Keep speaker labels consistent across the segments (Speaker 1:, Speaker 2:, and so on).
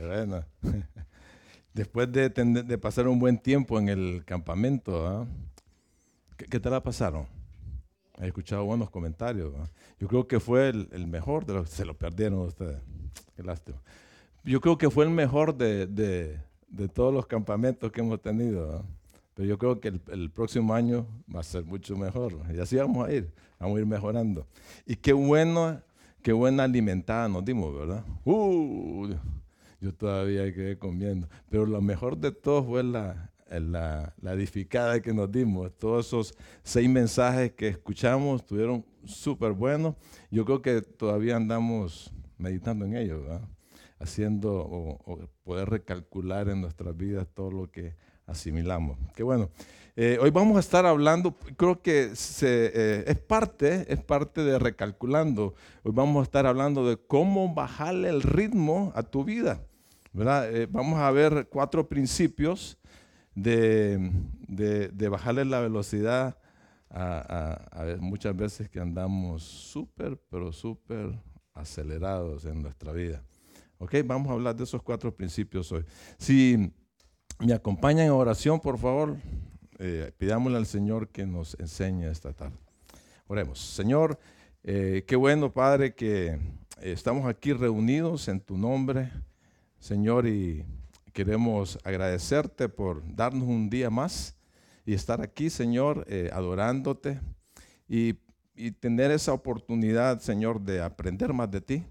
Speaker 1: Bueno, después de, pasar un buen tiempo en el campamento, ¿ah? ¿qué, ¿qué, te la pasaron? He escuchado buenos comentarios. Yo creo que fue el, mejor de los se lo perdieron ustedes. Qué lástima. Yo creo que fue el mejor de, todos los campamentos que hemos tenido. Pero yo creo que el, próximo año va a ser mucho mejor. Y así vamos a ir, vamos a ir mejorando. Y qué bueno, qué buena alimentada nos dimos, ¿verdad? Uh, yo todavía quedé comiendo. Pero lo mejor de todo fue la, la, la, edificada que nos dimos. Todos esos seis mensajes que escuchamos estuvieron súper buenos. Yo creo que todavía andamos meditando en ellos, haciendo o, poder recalcular en nuestras vidas todo lo que asimilamos. Qué bueno. Eh, hoy vamos a estar hablando, creo que se, eh, es, parte, es parte de recalculando. Hoy vamos a estar hablando de cómo bajarle el ritmo a tu vida. Eh, vamos a ver cuatro principios de, de, bajarle la velocidad a, muchas veces que andamos súper, pero súper acelerados en nuestra vida. ¿Ok? Vamos a hablar de esos cuatro principios hoy. Si me acompañan en oración, por favor, eh, pidámosle al Señor que nos enseñe esta tarde. Oremos. Señor, eh, qué bueno, Padre, que estamos aquí reunidos en tu nombre, Señor, y queremos agradecerte por darnos un día más y estar aquí, Señor, eh, adorándote y, y, tener esa oportunidad, Señor, de aprender más de ti.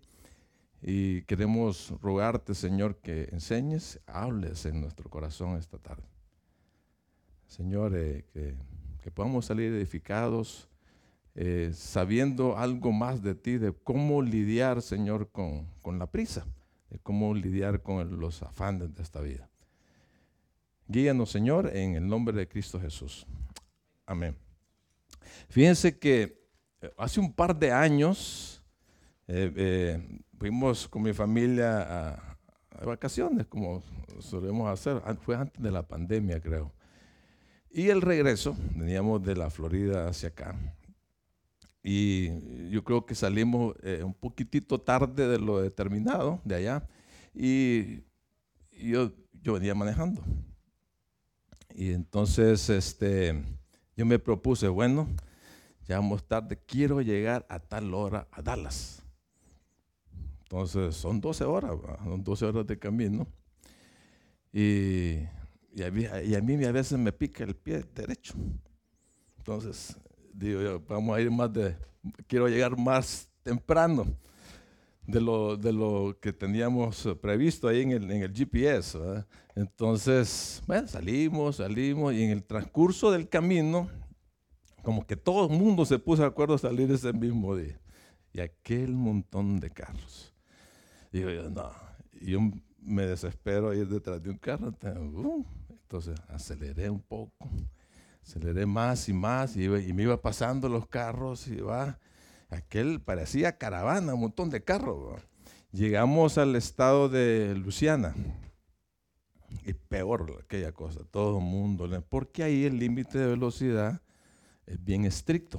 Speaker 1: Y queremos rogarte, Señor, que enseñes, hables en nuestro corazón esta tarde. Señor, eh, que, que, podamos salir edificados, eh, sabiendo algo más de ti, de cómo lidiar, Señor, con, con la prisa cómo lidiar con los afanes de esta vida. Guíanos, Señor, en el nombre de Cristo Jesús. Amén. Fíjense que eh, hace un par de años eh, eh, fuimos con mi familia a, vacaciones, como solemos hacer. Fue antes de la pandemia, creo. Y el regreso, veníamos de la Florida hacia acá. Y yo creo que salimos eh, un poquitito tarde de lo determinado de allá. Y, yo, yo venía manejando. Y entonces este, yo me propuse, bueno, ya vamos tarde, quiero llegar a tal hora a Dallas. Entonces son 12 horas, son 12 horas de camino. Y, y, a mí, y a mí a veces me pica el pie derecho. Entonces digo vamos a ir más de, quiero llegar más temprano de lo, de lo que teníamos previsto ahí en el, en el GPS. Entonces, bueno, salimos, salimos y en el transcurso del camino, como que todo el mundo se puso de acuerdo a salir ese mismo día. Y aquel montón de carros. Digo yo, no, yo me desespero ir detrás de un carro. Entonces aceleré un poco aceleré más y más y, me iba pasando los carros y va. Aquel parecía caravana, un montón de carros. Llegamos al estado de Luciana. Y peor aquella cosa, todo el mundo. Porque ahí el límite de velocidad es bien estricto.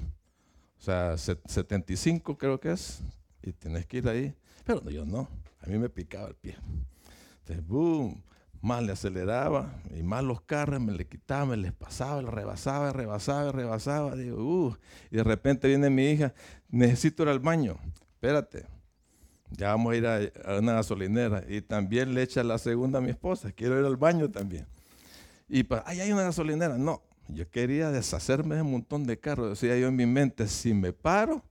Speaker 1: O sea, 75 creo que es. Y tienes que ir ahí. Pero yo no. A mí me picaba el pie. Entonces, boom más le aceleraba y más los carros me le quitaba, me les pasaba, le rebasaba, rebasaba, rebasaba. Digo, uh, y de repente viene mi hija, necesito ir al baño, espérate, ya vamos a ir a, una gasolinera. Y también le echa la segunda a mi esposa, quiero ir al baño también. Y pues, ahí hay una gasolinera. No, yo quería deshacerme de un montón de carros. Decía yo en mi mente, si me paro,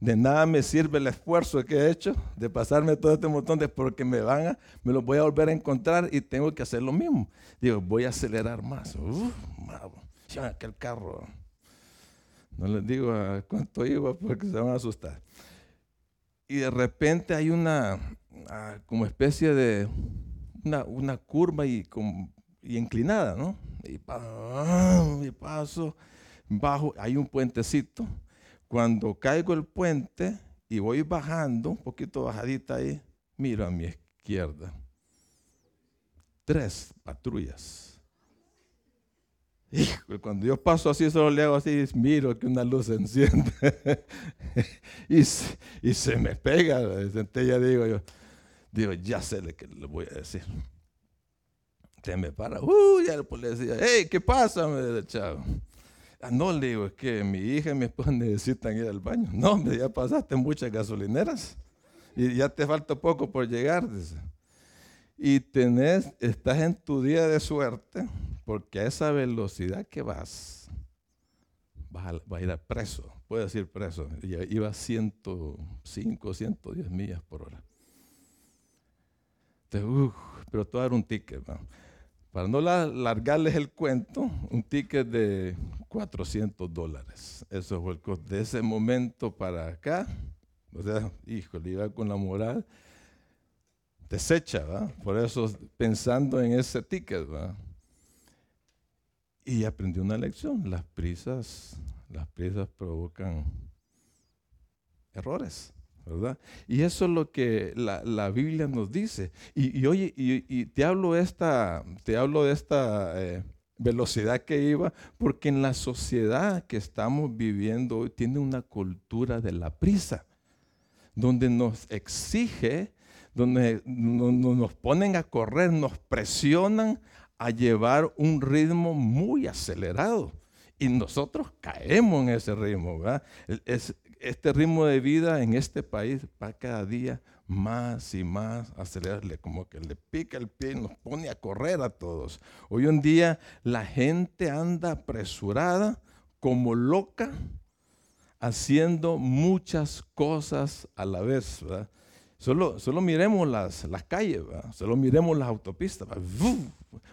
Speaker 1: de nada me sirve el esfuerzo que he hecho de pasarme todo este montón de porque me van a, me los voy a volver a encontrar y tengo que hacer lo mismo. Digo, voy a acelerar más. Uf, ya aquel carro. No les digo a cuánto iba porque se van a asustar. Y de repente hay una ah, como especie de una, curva y, y inclinada, ¿no? Y, y paso bajo, hay un puentecito cuando caigo el puente y voy bajando, un poquito bajadita ahí, miro a mi izquierda. Tres patrullas. cuando yo paso así, solo le hago así, miro que una luz se enciende. y, se me pega, ya digo yo. Digo, ya sé lo que le voy a decir. Te me para, uh, ya el policía, hey, ¿qué pasa? Me dice el chavo. Ah, no, le digo, es que mi hija y mi esposa necesitan ir al baño. No, me ya pasaste muchas gasolineras y ya te falta poco por llegar. Y tenés, estás en tu día de suerte porque a esa velocidad que vas, vas a, ir a preso, puede decir preso. Iba a 105, 110 millas por hora. Entonces, pero todo era un ticket. Para no largarles el cuento, un ticket de 400 dólares. Eso fue el costo de ese momento para acá. O sea, híjole, iba con la moral deshecha, ¿va? Por eso pensando en ese ticket, ¿va? Y aprendí una lección. Las prisas, las prisas provocan errores. Y eso es lo que la, Biblia nos dice. Y, oye, y, te hablo de esta, te hablo de esta eh, velocidad que iba, porque en la sociedad que estamos viviendo hoy tiene una cultura de la prisa, donde nos exige, donde nos ponen a correr, nos presionan a llevar un ritmo muy acelerado. Y nosotros caemos en ese ritmo, ¿verdad? Es, este ritmo de vida en este país va cada día más y más acelerarle, como que le pica el pie y nos pone a correr a todos. Hoy en día la gente anda apresurada, como loca, haciendo muchas cosas a la vez. Solo, solo miremos las, las calles, solo miremos las autopistas.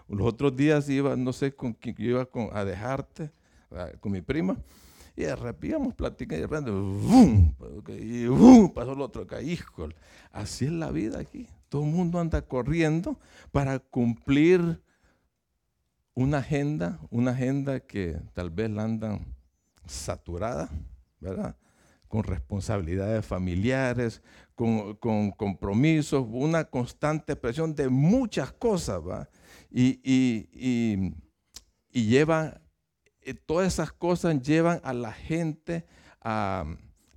Speaker 1: Los otros días iba, no sé con quién iba a dejarte, con mi prima. Y de repente platicando y de repente, ¡bum! Y ¡bum! pasó el otro acá. Así es la vida aquí. Todo el mundo anda corriendo para cumplir una agenda, una agenda que tal vez la andan saturada, ¿verdad? Con responsabilidades familiares, con, compromisos, una constante presión de muchas cosas, ¿va? Y, lleva todas esas cosas llevan a la gente a,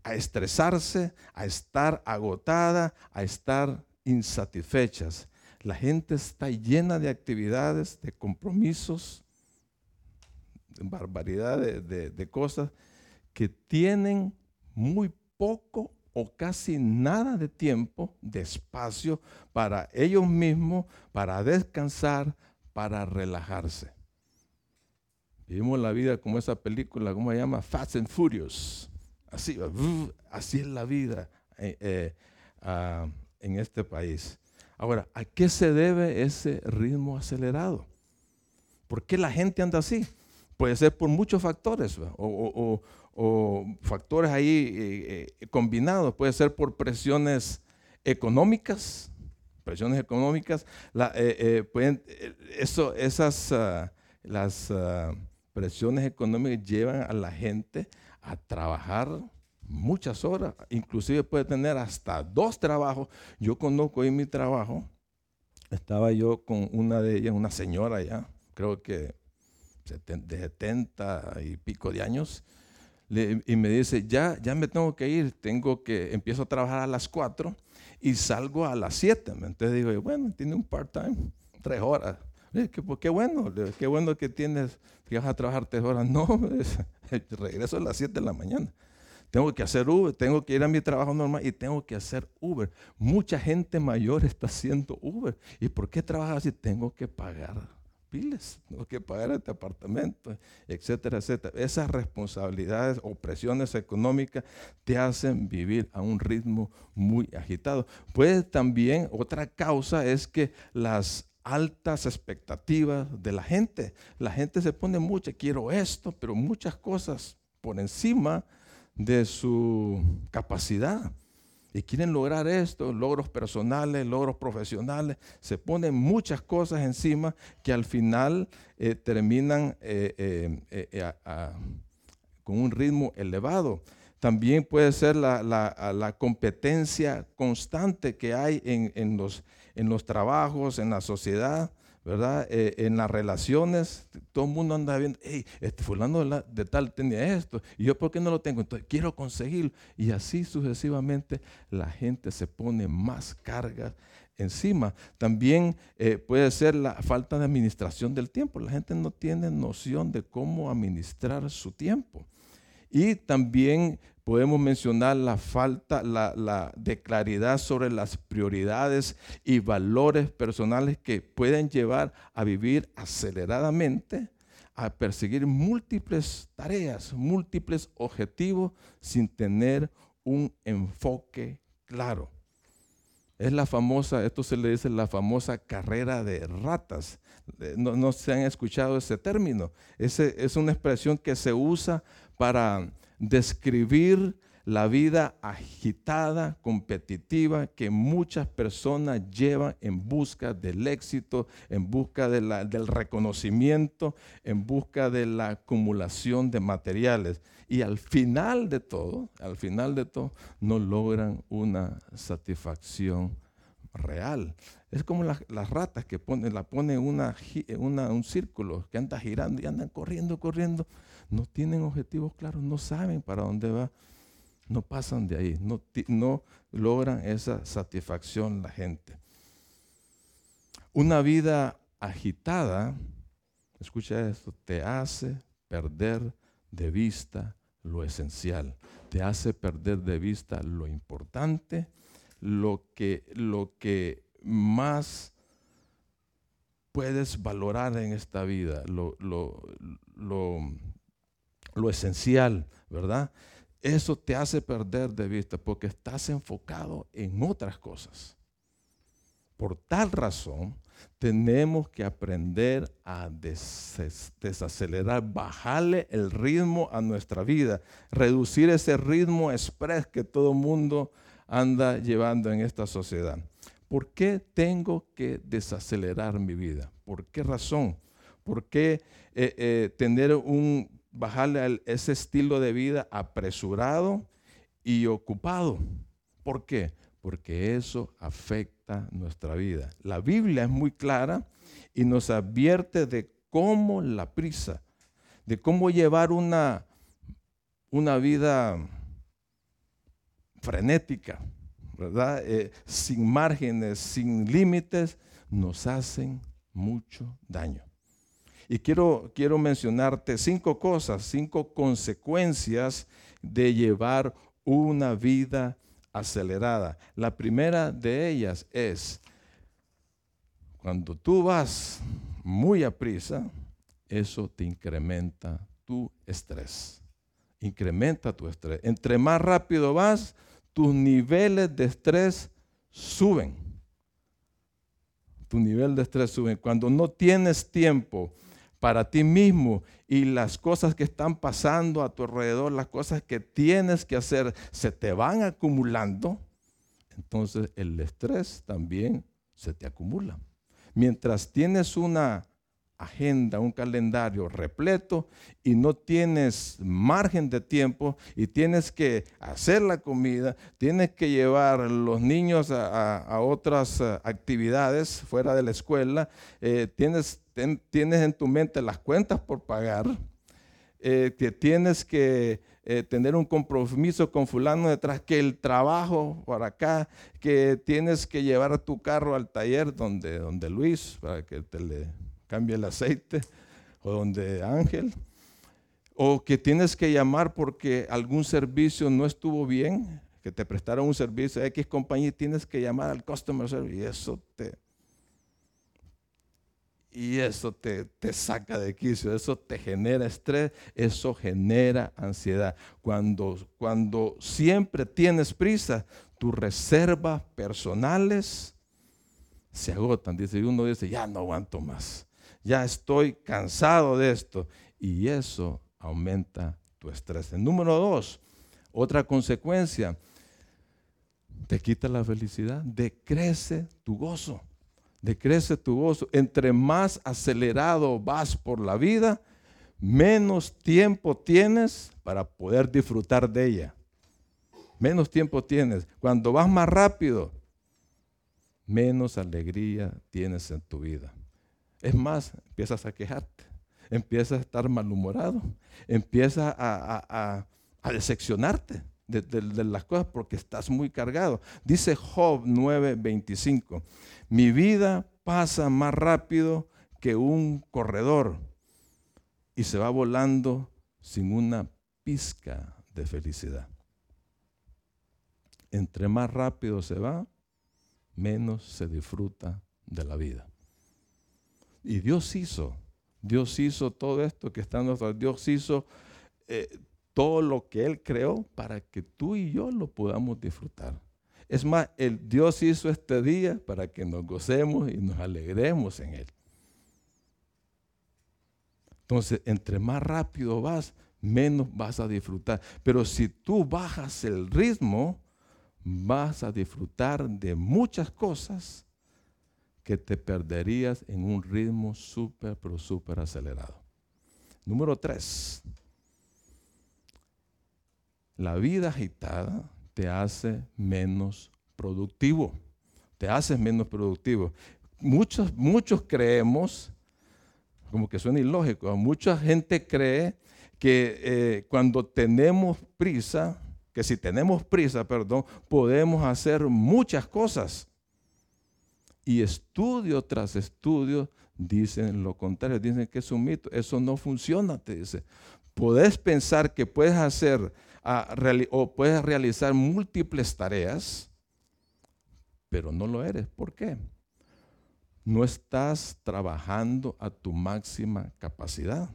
Speaker 1: estresarse, a estar agotada, a estar insatisfechas. La gente está llena de actividades, de compromisos, de barbaridad de cosas que tienen muy poco o casi nada de tiempo, de espacio para ellos mismos, para descansar, para relajarse. Vivimos la vida como esa película, ¿cómo se llama? Fast and Furious. Así, así es la vida eh, eh, ah, en este país. Ahora, ¿a qué se debe ese ritmo acelerado? ¿Por qué la gente anda así? Puede ser por muchos factores o, factores ahí eh, combinados. Puede ser por presiones económicas, presiones económicas. pueden, eso, esas, ah, las ah, presiones económicas llevan a la gente a trabajar muchas horas, inclusive puede tener hasta dos trabajos. Yo conozco en mi trabajo, estaba yo con una de ellas, una señora ya, creo que de 70 y pico de años, y me dice, ya, ya me tengo que ir, tengo que, empiezo a trabajar a las 4 y salgo a las 7. Entonces digo, bueno, tiene un part-time, tres horas. Pues, qué, bueno, qué bueno que tienes, que vas a trabajar tres horas. No, regreso a las 7 de la mañana. Tengo que hacer Uber, tengo que ir a mi trabajo normal y tengo que hacer Uber. Mucha gente mayor está haciendo Uber. ¿Y por qué trabajas así? Tengo que pagar piles, tengo que pagar este apartamento, etcétera, etcétera. Esas responsabilidades o presiones económicas te hacen vivir a un ritmo muy agitado. Pues también otra causa es que las altas expectativas de la gente. La gente se pone mucho, quiero esto, pero muchas cosas por encima de su capacidad. Y quieren lograr esto, logros personales, logros profesionales. Se ponen muchas cosas encima que al final eh, terminan eh, eh, con un ritmo elevado. También puede ser la, competencia constante que hay en, los, en los trabajos, en la sociedad, ¿verdad? Eh, en las relaciones, todo el mundo anda viendo, hey, este fulano de, tal tenía esto, y yo por qué no lo tengo, entonces quiero conseguirlo. Y así sucesivamente la gente se pone más cargas encima. También eh, puede ser la falta de administración del tiempo. La gente no tiene noción de cómo administrar su tiempo. Y también podemos mencionar la falta la, de claridad sobre las prioridades y valores personales que pueden llevar a vivir aceleradamente, a perseguir múltiples tareas, múltiples objetivos sin tener un enfoque claro. Es la famosa, esto se le dice la famosa carrera de ratas. Eh, no, se han escuchado ese término. Ese, es una expresión que se usa para describir la vida agitada, competitiva que muchas personas llevan en busca del éxito, en busca del reconocimiento, en busca de la acumulación de materiales. Y al final de todo, al final de todo, no logran una satisfacción real. Es como las, ratas que ponen, la ponen una, una, un círculo que anda girando y andan corriendo, corriendo. No tienen objetivos claros, no saben para dónde va no pasan de ahí, no, no logran esa satisfacción la gente. Una vida agitada, escucha esto, te hace perder de vista lo esencial, te hace perder de vista lo importante, lo que, lo que más puedes valorar en esta vida, lo, lo, lo esencial, ¿verdad? eso te hace perder de vista porque estás enfocado en otras cosas. Por tal razón, tenemos que aprender a desacelerar, bajarle el ritmo a nuestra vida, reducir ese ritmo express que todo mundo anda llevando en esta sociedad. ¿Por qué tengo que desacelerar mi vida? ¿Por qué razón? ¿Por qué eh, eh, tener un bajarle ese estilo de vida apresurado y ocupado. ¿Por qué? Porque eso afecta nuestra vida. La Biblia es muy clara y nos advierte de cómo la prisa, de cómo llevar una, una vida frenética, ¿verdad? Eh, sin márgenes, sin límites, nos hacen mucho daño. Y quiero, quiero mencionarte cinco cosas, cinco consecuencias de llevar una vida acelerada. La primera de ellas es, cuando tú vas muy a prisa, eso te incrementa tu estrés. Incrementa tu estrés. Entre más rápido vas, tus niveles de estrés suben. Tu nivel de estrés sube. Cuando no tienes tiempo para ti mismo y las cosas que están pasando a tu alrededor, las cosas que tienes que hacer, se te van acumulando, entonces el estrés también se te acumula. Mientras tienes una agenda, un calendario repleto y no tienes margen de tiempo y tienes que hacer la comida, tienes que llevar los niños a, otras eh, actividades fuera de la escuela, eh, tienes, en tu mente las cuentas por pagar, eh, que tienes que tener un compromiso con fulano detrás, que el trabajo por acá, que tienes que llevar tu carro al taller donde, donde Luis, para que te le cambia el aceite, o donde Ángel, o que tienes que llamar porque algún servicio no estuvo bien, que te prestaron un servicio X compañía y tienes que llamar al customer service y eso te y eso te, te, saca de quicio, eso te genera estrés, eso genera ansiedad. Cuando, cuando siempre tienes prisa, tus reservas personales se agotan. Dice, uno dice, ya no aguanto más ya estoy cansado de esto. Y eso aumenta tu estrés. número dos, otra consecuencia, te quita la felicidad, decrece tu gozo, decrece tu gozo. Entre más acelerado vas por la vida, menos tiempo tienes para poder disfrutar de ella. Menos tiempo tienes. Cuando vas más rápido, menos alegría tienes en tu vida. Es más, empiezas a quejarte, empiezas a estar malhumorado, empiezas a, decepcionarte. de, las cosas porque estás muy cargado. Dice Job 9:25, mi vida pasa más rápido que un corredor y se va volando sin una pizca de felicidad. Entre más rápido se va, menos se disfruta de la vida. Y Dios hizo, Dios hizo todo esto que está en nuestra, Dios hizo eh, todo lo que Él creó para que tú y yo lo podamos disfrutar. Es más, el Dios hizo este día para que nos gocemos y nos alegremos en Él. Entonces, entre más rápido vas, menos vas a disfrutar. Pero si tú bajas el ritmo, vas a disfrutar de muchas cosas que te perderías en un ritmo súper, pero súper acelerado. Número tres, la vida agitada te hace menos productivo. Te hace menos productivo. Muchos, muchos creemos, como que suena ilógico, mucha gente cree que eh, cuando tenemos prisa, que si tenemos prisa, perdón, podemos hacer muchas cosas. Y estudio tras estudio dicen lo contrario, dicen que es un mito. Eso no funciona, te dice. Puedes pensar que puedes hacer o puedes realizar múltiples tareas, pero no lo eres. ¿Por qué? No estás trabajando a tu máxima capacidad,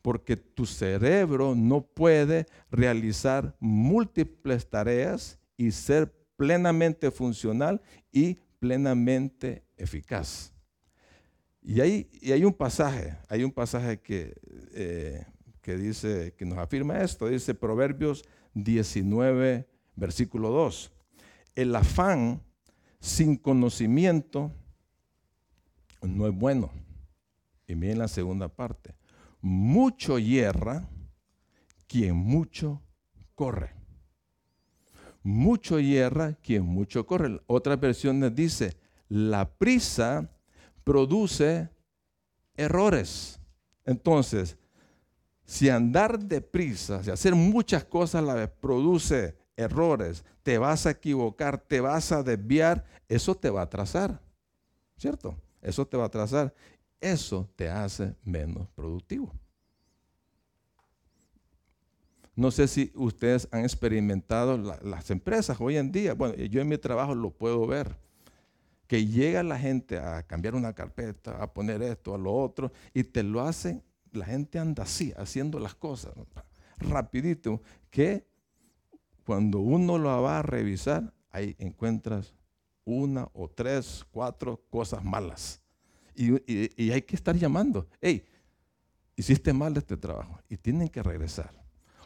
Speaker 1: porque tu cerebro no puede realizar múltiples tareas y ser plenamente funcional y plenamente eficaz. Y hay, hay un pasaje, hay un pasaje que eh, que dice, que nos afirma esto. Dice Proverbios 19, versículo 2. El afán sin conocimiento no es bueno. Y miren la segunda parte. Mucho hierra quien mucho corre. Mucho hierra quien mucho corre. Otras versiones dice, la prisa produce errores. Entonces, si andar deprisa, si hacer muchas cosas a la vez produce errores, te vas a equivocar, te vas a desviar, eso te va a atrasar. ¿Cierto? Eso te va a atrasar. Eso te hace menos productivo. No sé si ustedes han experimentado las empresas hoy en día. Bueno, yo en mi trabajo lo puedo ver. Que llega la gente a cambiar una carpeta, a poner esto, a lo otro, y te lo hacen la gente anda así, haciendo las cosas rapidito, que cuando uno lo va a revisar, ahí encuentras una o tres, cuatro cosas malas. Y, hay que estar llamando, hey, hiciste mal este trabajo y tienen que regresar.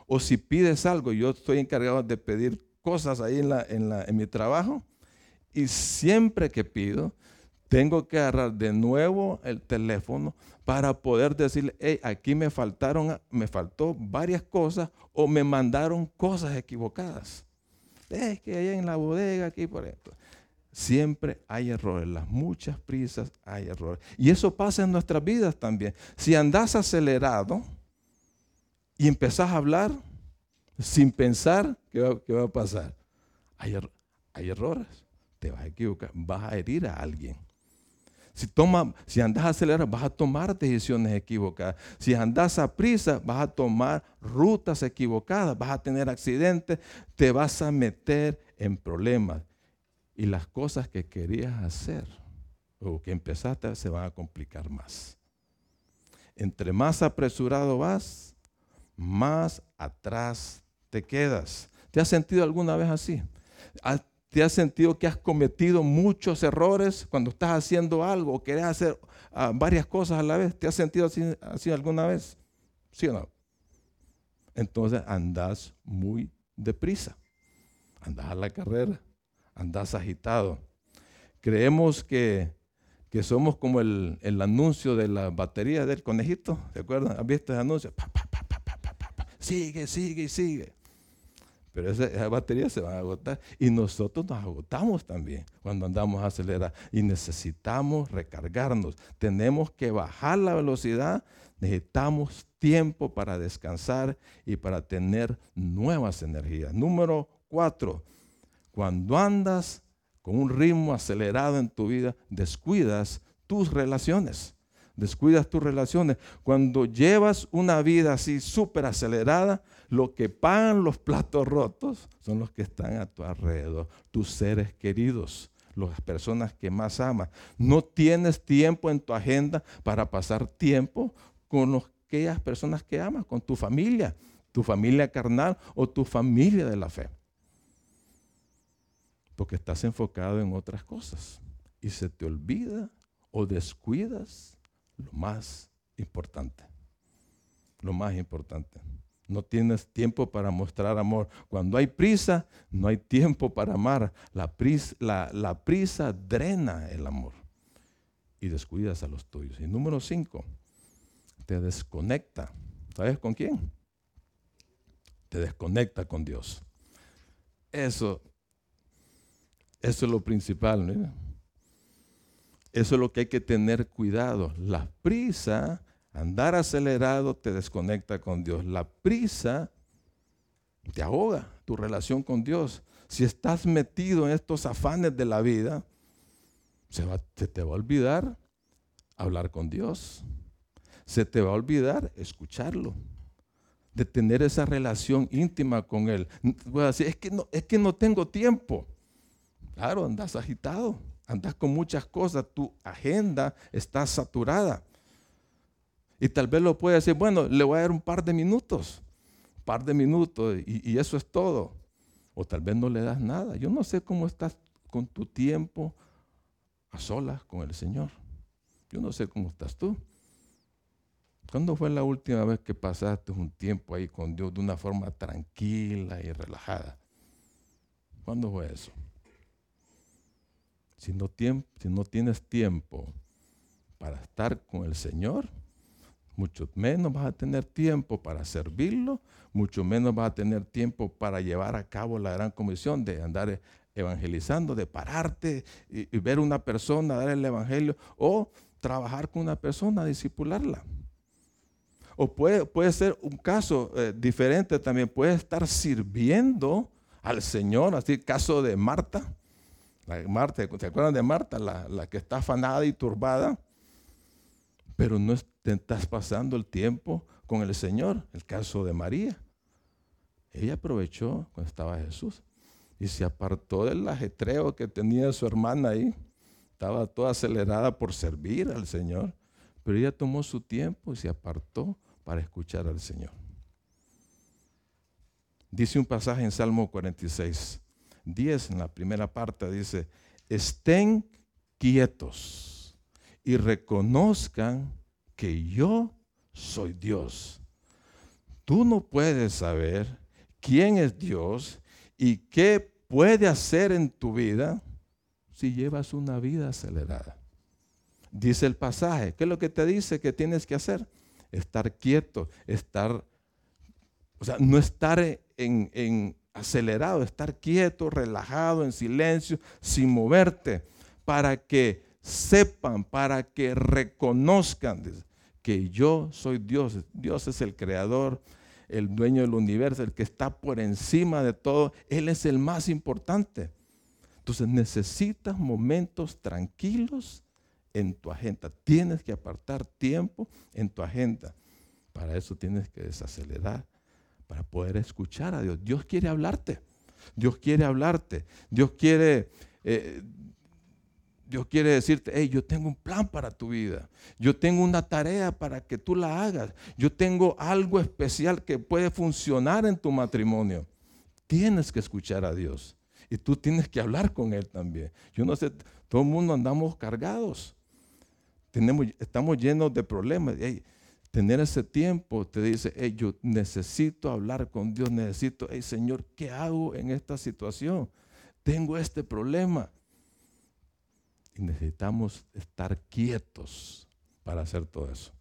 Speaker 1: O si pides algo, yo estoy encargado de pedir cosas ahí en, la, en, la, en mi trabajo y siempre que pido, tengo que agarrar de nuevo el teléfono para poder decirle, hey, aquí me faltaron, me faltó varias cosas o me mandaron cosas equivocadas. Es que allá en la bodega, aquí por esto. Siempre hay errores, las muchas prisas hay errores. Y eso pasa en nuestras vidas también. Si andas acelerado y empezás a hablar sin pensar, ¿qué va, a pasar? Hay, hay errores, te vas a equivocar, vas a herir a alguien. Si, toma, si andas acelerado, vas a tomar decisiones equivocadas. Si andas a prisa, vas a tomar rutas equivocadas, vas a tener accidentes, te vas a meter en problemas. Y las cosas que querías hacer o que empezaste se van a complicar más. Entre más apresurado vas, más atrás te quedas. ¿Te has sentido alguna vez así? ¿Te has sentido que has cometido muchos errores cuando estás haciendo algo o querés hacer ah, varias cosas a la vez? ¿Te has sentido así, alguna vez? ¿Sí o no? Entonces andas muy deprisa. Andas a la carrera. Andas agitado. Creemos que, somos como el, anuncio de la batería del conejito. ¿Se acuerdan? ¿Has visto ese anuncio? Sigue, sigue, sigue. pero esa, batería se va a agotar. Y nosotros nos agotamos también cuando andamos a acelerar. Y necesitamos recargarnos. Tenemos que bajar la velocidad. Necesitamos tiempo para descansar y para tener nuevas energías. Número cuatro, cuando andas con un ritmo acelerado en tu vida, descuidas tus relaciones. Descuidas tus relaciones. Cuando llevas una vida así súper acelerada, lo que pagan los platos rotos son los que están a tu alrededor, tus seres queridos, las personas que más amas. No tienes tiempo en tu agenda para pasar tiempo con aquellas personas que amas, con tu familia, tu familia carnal o tu familia de la fe. Porque estás enfocado en otras cosas y se te olvida o descuidas lo más importante. Lo más importante. No tienes tiempo para mostrar amor. Cuando hay prisa, no hay tiempo para amar. La prisa, drena el amor y descuidas a los tuyos. Y número cinco, te desconecta. ¿Sabes con quién? Te desconecta con Dios. Eso, eso es lo principal. Eso es lo que hay que tener cuidado. La prisa Andar acelerado te desconecta con Dios. La prisa te ahoga tu relación con Dios. Si estás metido en estos afanes de la vida, se, te va a olvidar hablar con Dios. Se te va a olvidar escucharlo. De tener esa relación íntima con Él. Voy a decir, es que no, es que no tengo tiempo. Claro, andas agitado, andas con muchas cosas, tu agenda está saturada. Y tal vez lo puede decir, bueno, le voy a dar un par de minutos, un par de minutos y, eso es todo. O tal vez no le das nada. Yo no sé cómo estás con tu tiempo a solas con el Señor. Yo no sé cómo estás tú. ¿Cuándo fue la última vez que pasaste un tiempo ahí con Dios de una forma tranquila y relajada? ¿Cuándo fue eso? Si no, tienes tiempo para estar con el Señor, mucho menos vas a tener tiempo para servirlo, mucho menos vas a tener tiempo para llevar a cabo la gran comisión de andar evangelizando, de pararte y, ver una persona, dar el evangelio, o trabajar con una persona, discipularla. O puede, puede ser un caso eh, diferente también, puede estar sirviendo al Señor, así caso de Marta. Marta, ¿se acuerdan de Marta? La, la que está afanada y turbada pero no estás pasando el tiempo con el Señor. El caso de María. Ella aprovechó cuando estaba Jesús y se apartó del ajetreo que tenía su hermana ahí. Estaba toda acelerada por servir al Señor, pero ella tomó su tiempo y se apartó para escuchar al Señor. Dice un pasaje en Salmo 46, 10 en la primera parte, dice, estén quietos y reconozcan que yo soy Dios. Tú no puedes saber quién es Dios y qué puede hacer en tu vida si llevas una vida acelerada. Dice el pasaje, ¿qué es lo que te dice que tienes que hacer? Estar quieto, estar, o sea, no estar en, en acelerado, estar quieto, relajado, en silencio, sin moverte, para que sepan, para que reconozcan que yo soy Dios. Dios es el creador, el dueño del universo, el que está por encima de todo. Él es el más importante. Entonces necesitas momentos tranquilos en tu agenda. Tienes que apartar tiempo en tu agenda. Para eso tienes que desacelerar, para poder escuchar a Dios. Dios quiere hablarte. Dios quiere hablarte. Dios quiere eh, Dios quiere decirte, hey, yo tengo un plan para tu vida. Yo tengo una tarea para que tú la hagas. Yo tengo algo especial que puede funcionar en tu matrimonio. Tienes que escuchar a Dios. Y tú tienes que hablar con Él también. Yo no sé, todo el mundo andamos cargados. Tenemos, estamos llenos de problemas. Tener ese tiempo te dice, hey, yo necesito hablar con Dios. Necesito, hey, Señor, ¿qué hago en esta situación? Tengo este problema y necesitamos estar quietos para hacer todo eso.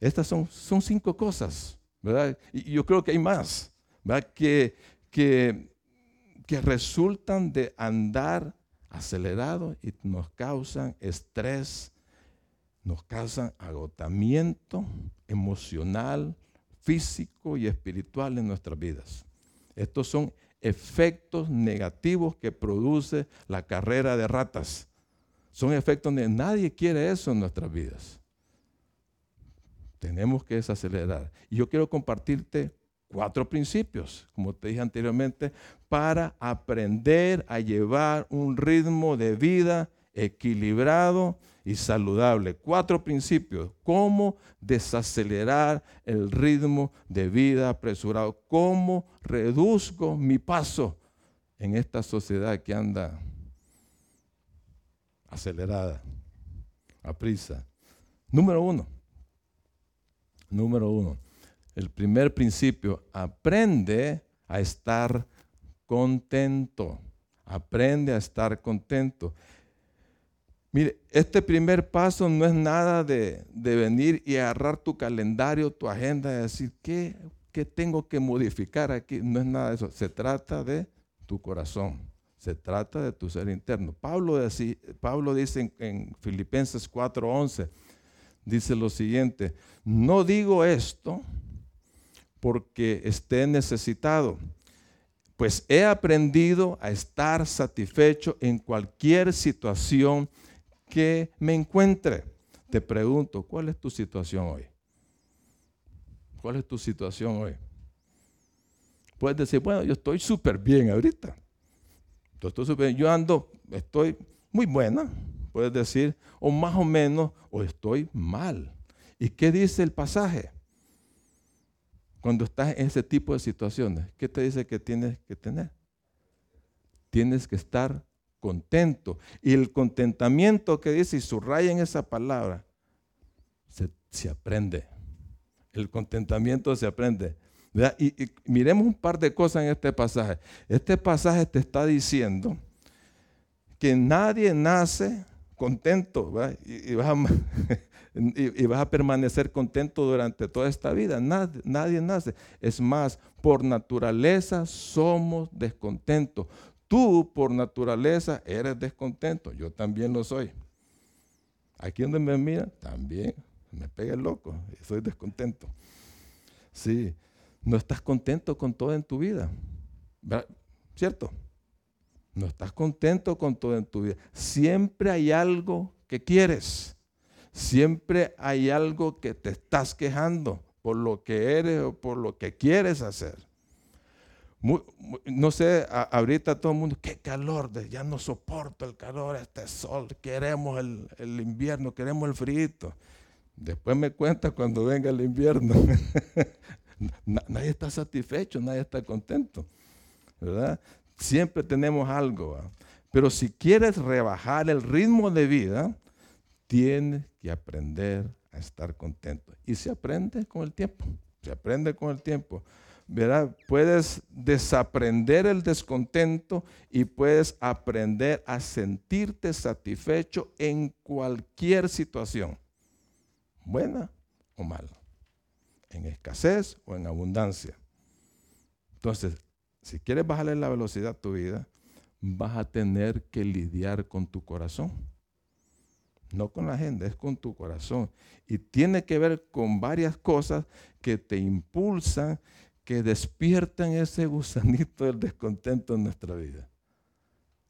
Speaker 1: Estas son, son cinco cosas, ¿verdad? Y yo creo que hay más, Que, que, que resultan de andar acelerado y nos causan estrés, nos causan agotamiento emocional, físico y espiritual en nuestras vidas. Estos son efectos negativos que produce la carrera de ratas. Son efectos de nadie quiere eso en nuestras vidas. Tenemos que desacelerar. Y yo quiero compartirte cuatro principios, como te dije anteriormente, para aprender a llevar un ritmo de vida equilibrado y saludable. Cuatro principios. Cómo desacelerar el ritmo de vida apresurado. Cómo reduzco mi paso en esta sociedad que anda acelerada, a prisa. Número uno. Número uno. El primer principio, aprende a estar contento. Aprende a estar contento. Mire, este primer paso no es nada de, venir y agarrar tu calendario, tu agenda y decir, ¿qué, ¿qué tengo que modificar aquí? No es nada de eso. Se trata de tu corazón. Se trata de tu ser interno. Pablo, Pablo dice en, en Filipenses 4:11, dice lo siguiente, no digo esto porque esté necesitado, pues he aprendido a estar satisfecho en cualquier situación que me encuentre. Te pregunto, ¿cuál es tu situación hoy? ¿Cuál es tu situación hoy? Puedes decir, bueno, yo estoy súper bien ahorita. Yo, estoy yo ando, estoy muy buena, puedes decir, o más o menos, o estoy mal. ¿Y qué dice el pasaje? Cuando estás en ese tipo de situaciones, ¿qué te dice que tienes que tener? Tienes que estar contento. Y el contentamiento que dice, y subraya en esa palabra, se, aprende. El contentamiento se aprende. Y, miremos un par de cosas en este pasaje. Este pasaje te está diciendo que nadie nace contento y, vas a, permanecer contento durante toda esta vida. Nadie nace. Es más, por naturaleza somos descontentos. Tú por naturaleza eres descontento, yo también lo soy. Aquí donde me miran, también me pega el loco, soy descontento. Sí, no estás contento con todo en tu vida, ¿cierto? No estás contento con todo en tu vida. Siempre hay algo que quieres. Siempre hay algo que te estás quejando por lo que eres o por lo que quieres hacer no sé, ahorita todo el mundo, qué calor, ya no soporto el calor, este sol, queremos el, invierno, queremos el frío. Después me cuenta cuando venga el invierno. nadie está satisfecho, nadie está contento, ¿verdad? Siempre tenemos algo. Pero si quieres rebajar el ritmo de vida, tienes que aprender a estar contento. Y se aprende con el tiempo, se aprende con el tiempo. Puedes desaprender el descontento y puedes aprender a sentirte satisfecho en cualquier situación, buena o mala, en escasez o en abundancia. Entonces, si quieres bajarle la velocidad a tu vida, vas a tener que lidiar con tu corazón. No con la gente, es con tu corazón. Y tiene que ver con varias cosas que te impulsan que despiertan ese gusanito del descontento en nuestra vida.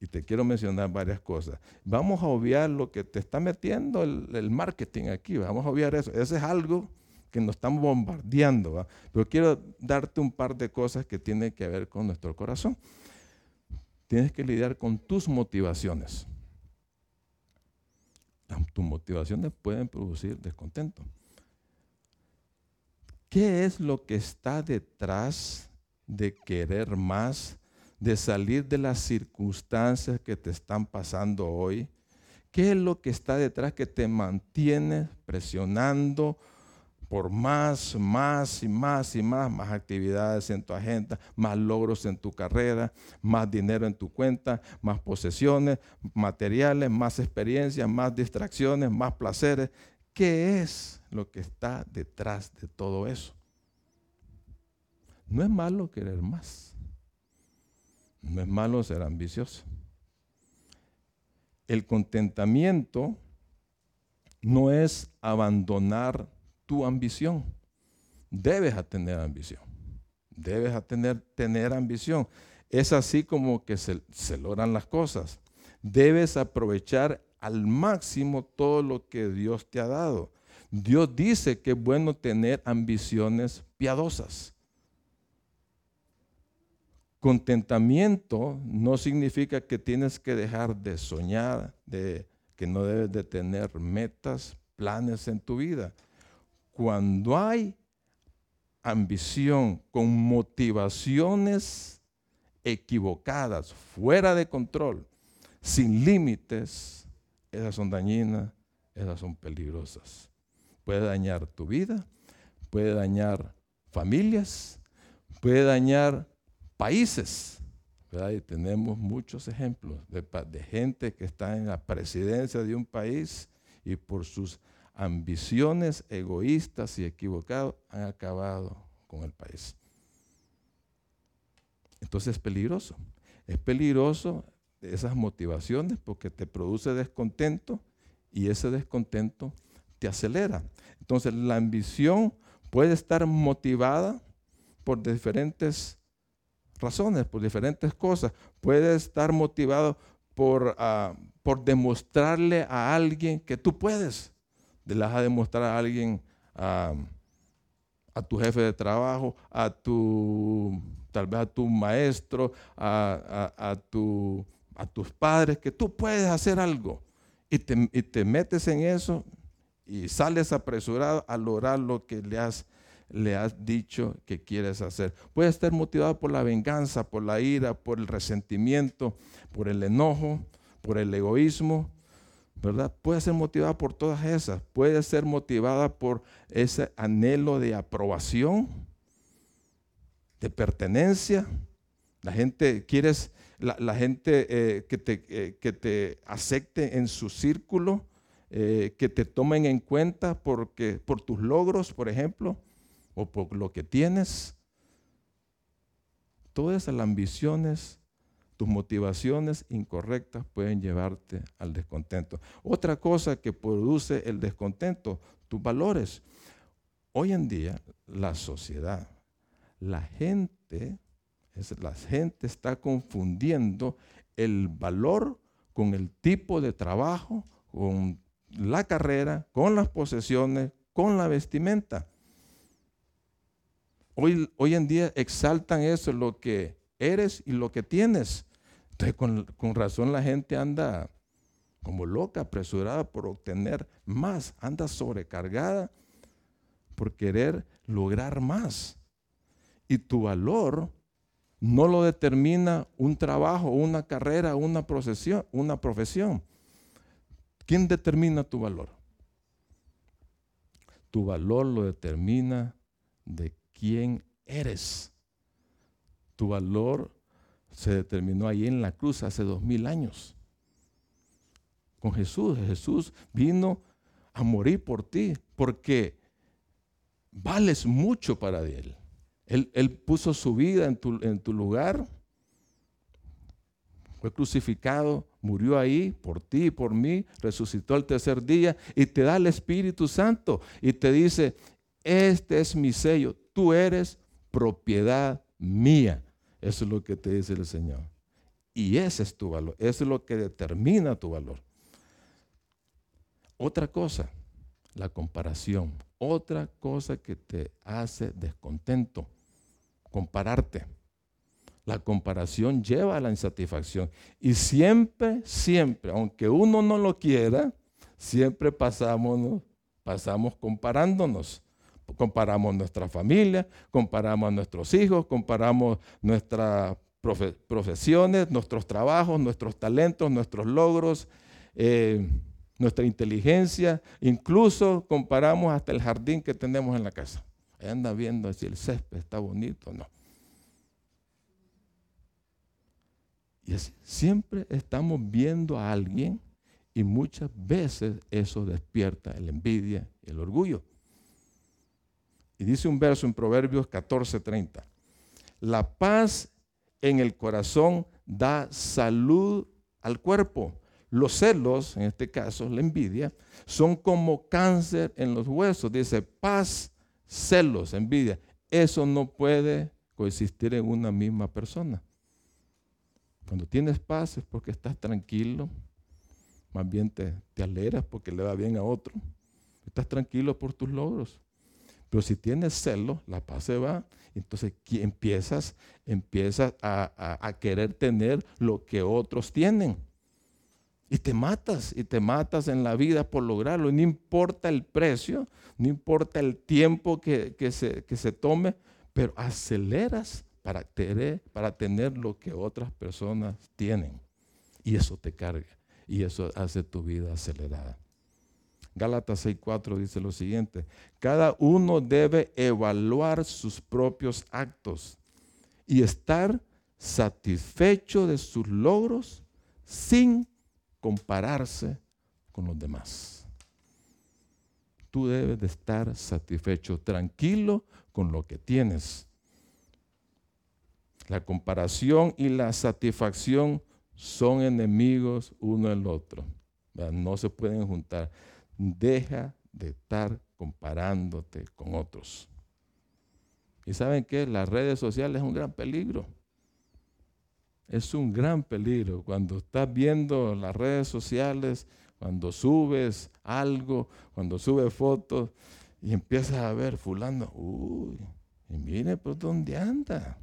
Speaker 1: Y te quiero mencionar varias cosas. Vamos a obviar lo que te está metiendo el, marketing aquí. Vamos a obviar eso. Eso es algo que nos estamos bombardeando. Pero quiero darte un par de cosas que tienen que ver con nuestro corazón. Tienes que lidiar con tus motivaciones. Tus motivaciones pueden producir descontento. ¿Qué es lo que está detrás de querer más, de salir de las circunstancias que te están pasando hoy? ¿Qué es lo que está detrás que te mantiene presionando por más, más y más y más, más actividades en tu agenda, más logros en tu carrera, más dinero en tu cuenta, más posesiones materiales, más experiencias, más distracciones, más placeres? ¿Qué es lo que está detrás de todo eso? No es malo querer más. No es malo ser ambicioso. El contentamiento no es abandonar tu ambición. Debes tener ambición. Debes tener, tener ambición. Es así como que se, se logran las cosas. Debes aprovechar al máximo todo lo que Dios te ha dado. Dios dice que es bueno tener ambiciones piadosas. Contentamiento no significa que tienes que dejar de soñar, de que no debes de tener metas, planes en tu vida. Cuando hay ambición con motivaciones equivocadas, fuera de control, sin límites, esas son dañinas, esas son peligrosas. Puede dañar tu vida, puede dañar familias, puede dañar países. Y tenemos muchos ejemplos de, de gente que está en la presidencia de un país y por sus ambiciones egoístas y equivocadas han acabado con el país. Entonces es peligroso. Es peligroso esas motivaciones porque te produce descontento y ese descontento te acelera. Entonces la ambición puede estar motivada por diferentes razones, por diferentes cosas. Puede estar motivado por, ah, por demostrarle a alguien que tú puedes. Le vas a demostrar a alguien, a tu jefe de trabajo, a tu, tal vez a tu maestro, a tus padres que tú puedes hacer algo y te, metes en eso y sales apresurado a lograr lo que le has, le has dicho que quieres hacer. Puedes estar motivado por la venganza, por la ira, por el resentimiento, por el enojo, por el egoísmo, ¿verdad? Puede ser motivada por todas esas. Puede ser motivada por ese anhelo de aprobación, de pertenencia. La gente quiere la, gente eh, que, te, eh, que, te, acepte en su círculo, eh, que te tomen en cuenta porque, por tus logros, por ejemplo, o por lo que tienes. Todas esas ambiciones, tus motivaciones incorrectas pueden llevarte al descontento. Otra cosa que produce el descontento, tus valores. Hoy en día, la sociedad, la gente la gente está confundiendo el valor con el tipo de trabajo, con la carrera, con las posesiones, con la vestimenta. Hoy, hoy en día exaltan eso, lo que eres y lo que tienes. Entonces con, razón la gente anda como loca, apresurada por obtener más, anda sobrecargada por querer lograr más. Y tu valor no lo determina un trabajo, una carrera, una una profesión. ¿Quién determina tu valor? Tu valor lo determina de quién eres. Tu valor se determinó ahí en la cruz hace dos mil años. Con Jesús. Jesús vino a morir por ti porque vales mucho para Él. Él, puso su vida en tu, en tu lugar, fue crucificado, murió ahí por ti y por mí, resucitó el tercer día y te da el Espíritu Santo y te dice, este es mi sello, tú eres propiedad mía. Eso es lo que te dice el Señor. Y ese es tu valor, eso es lo que determina tu valor. Otra cosa, la comparación. Otra cosa que te hace descontento compararte. La comparación lleva a la insatisfacción. Y siempre, siempre, aunque uno no lo quiera, siempre pasamos, pasamos comparándonos. Comparamos nuestra familia, comparamos a nuestros hijos, comparamos nuestras profesiones, nuestros trabajos, nuestros talentos, nuestros logros, eh, nuestra inteligencia, incluso comparamos hasta el jardín que tenemos en la casa anda viendo si el césped está bonito o no. Y siempre estamos viendo a alguien y muchas veces eso despierta la envidia y el orgullo. Y dice un verso en Proverbios 14:30, La paz en el corazón da salud al cuerpo. Los celos, en este caso la envidia, son como cáncer en los huesos. Dice paz, celos, envidia. Eso no puede coexistir en una misma persona. Cuando tienes paz es porque estás tranquilo, más bien te, te alegras porque le va bien a otro. Estás tranquilo por tus logros. Pero si tienes celo, la paz se va. Entonces empiezas, empiezas a, a, querer tener lo que otros tienen. Y te matas, y te matas en la vida por lograrlo. No importa el precio, no importa el tiempo que, que, se, que se tome, pero aceleras para tener, para tener lo que otras personas tienen. Y eso te carga, y eso hace tu vida acelerada. Gálatas 6:4 dice lo siguiente, cada uno debe evaluar sus propios actos y estar satisfecho de sus logros sin compararse con los demás. Tú debes de estar satisfecho, tranquilo con lo que tienes. La comparación y la satisfacción son enemigos uno del otro. No se pueden juntar. Deja de estar comparándote con otros. Y saben que las redes sociales es un gran peligro. Es un gran peligro cuando estás viendo las redes sociales, cuando subes algo, cuando subes fotos y empiezas a ver fulano, uy, y mire por dónde anda,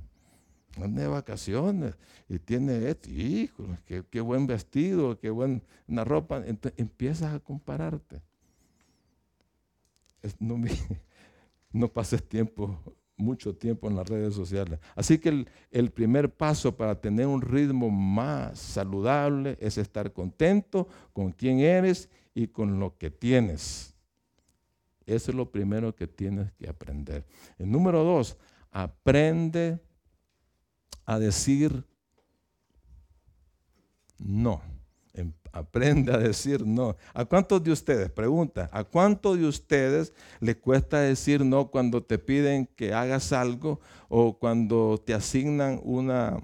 Speaker 1: anda de vacaciones y tiene esto, hijo, qué, buen vestido, qué buena ropa, entonces empiezas a compararte. no, no pases tiempo, mucho tiempo en las redes sociales. Así que el, el, primer paso para tener un ritmo más saludable es estar contento con quién eres y con lo que tienes. Eso es lo primero que tienes que aprender. El número dos, aprende a decir no. Em, aprende a decir no. ¿A cuántos de ustedes, pregunta, a cuántos de ustedes le cuesta decir no cuando te piden que hagas algo o cuando te asignan una,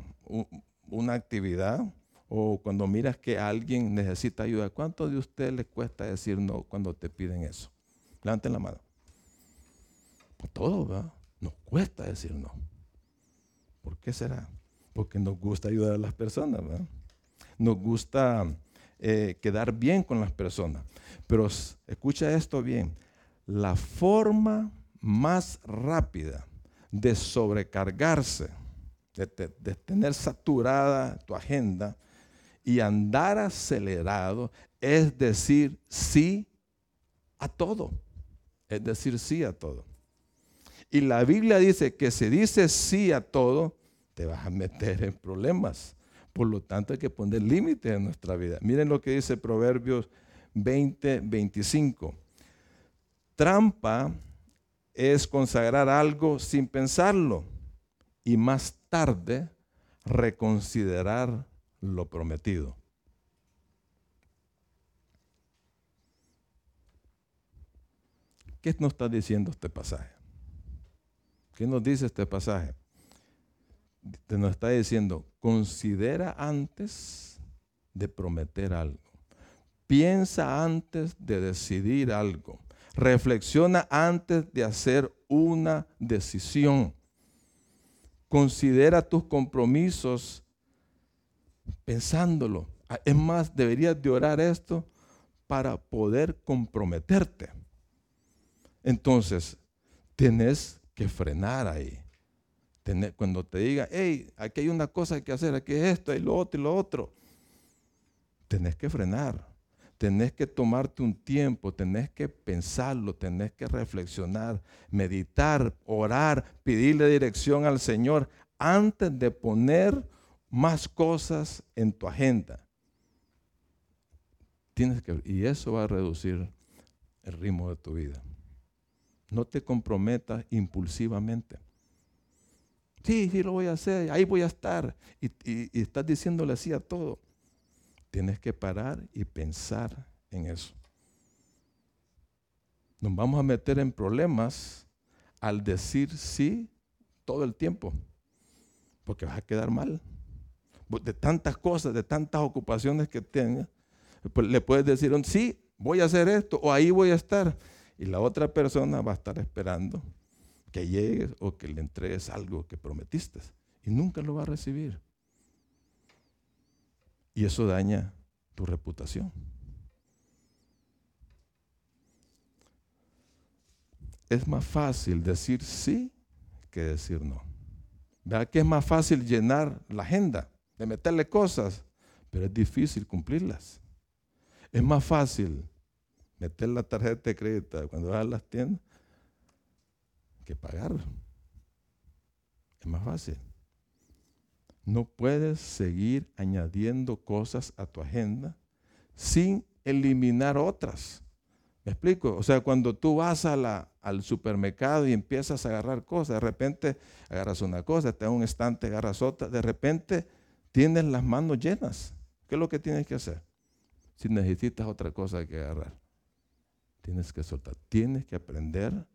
Speaker 1: una actividad o cuando miras que alguien necesita ayuda? ¿A cuántos de ustedes les cuesta decir no cuando te piden eso? Levanten la mano. Pues todo, ¿verdad? Nos cuesta decir no. ¿Por qué será? Porque nos gusta ayudar a las personas, ¿verdad? Nos gusta eh, quedar bien con las personas. Pero escucha esto bien. La forma más rápida de sobrecargarse, de, de tener saturada tu agenda y andar acelerado, es decir sí a todo es decir sí a todo. Y la Biblia dice que si dices sí a todo, te vas a meter en problemas. Por lo tanto, hay que poner límites en nuestra vida. Miren lo que dice Proverbios 20, 25. Trampa es consagrar algo sin pensarlo y más tarde reconsiderar lo prometido. ¿Qué nos está diciendo este pasaje? ¿Qué nos dice este pasaje? Nos está diciendo, considera antes de prometer algo. Piensa antes de decidir algo. Reflexiona antes de hacer una decisión. Considera tus compromisos pensándolo. Es más, deberías de orar esto para poder comprometerte. Entonces, tenés que frenar ahí. cuando te diga, hey, aquí hay una cosa que hacer, aquí es esto, y lo otro, y lo otro. Tenés que frenar. Tenés que tomarte un tiempo, tenés que pensarlo, tenés que reflexionar, meditar, orar, pedirle dirección al Señor antes de poner más cosas en tu agenda. Tienes que, y eso va a reducir el ritmo de tu vida. No te comprometas impulsivamente. Sí, sí lo voy a hacer, ahí voy a estar. Y, estás diciéndole así a todo. Tienes que parar y pensar en eso. Nos vamos a meter en problemas al decir sí todo el tiempo. porque vas a quedar mal. De tantas cosas, de tantas ocupaciones que tengas, pues le puedes decir, sí, voy a hacer esto o ahí voy a estar. Y la otra persona va a estar esperando que llegues o que le entregues algo que prometiste. Y nunca lo va a recibir. Y eso daña tu reputación. Es más fácil decir sí que decir no. Vea que es más fácil llenar la agenda, de meterle cosas, pero es difícil cumplirlas. Es más fácil meter la tarjeta de crédito cuando vas a las tiendas que pagar. Es más fácil. No puedes seguir añadiendo cosas a tu agenda sin eliminar otras. ¿Me explico? O sea, cuando tú vas al supermercado y empiezas a agarrar cosas, de repente agarras una cosa, te da un estante, agarras otra, de repente tienes las manos llenas. ¿Qué es lo que tienes que hacer? Si necesitas otra cosa que agarrar, tienes que soltar. Tienes que aprender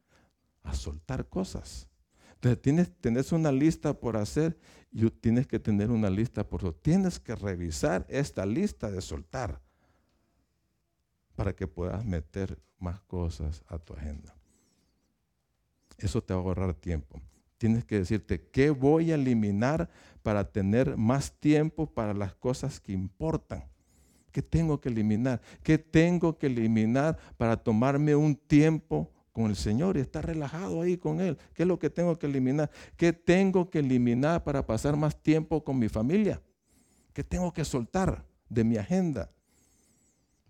Speaker 1: a soltar cosas. Entonces, tienes, una lista por hacer y tienes que tener una lista por Tienes que revisar esta lista de soltar para que puedas meter más cosas a tu agenda. Eso te va a ahorrar tiempo. Tienes que decirte, ¿qué voy a eliminar para tener más tiempo para las cosas que importan? ¿Qué tengo que eliminar? ¿Qué tengo que eliminar para tomarme un tiempo con el Señor y estar relajado ahí con Él? ¿Qué es lo que tengo que eliminar? ¿Qué tengo que eliminar para pasar más tiempo con mi familia? ¿Qué tengo que soltar de mi agenda?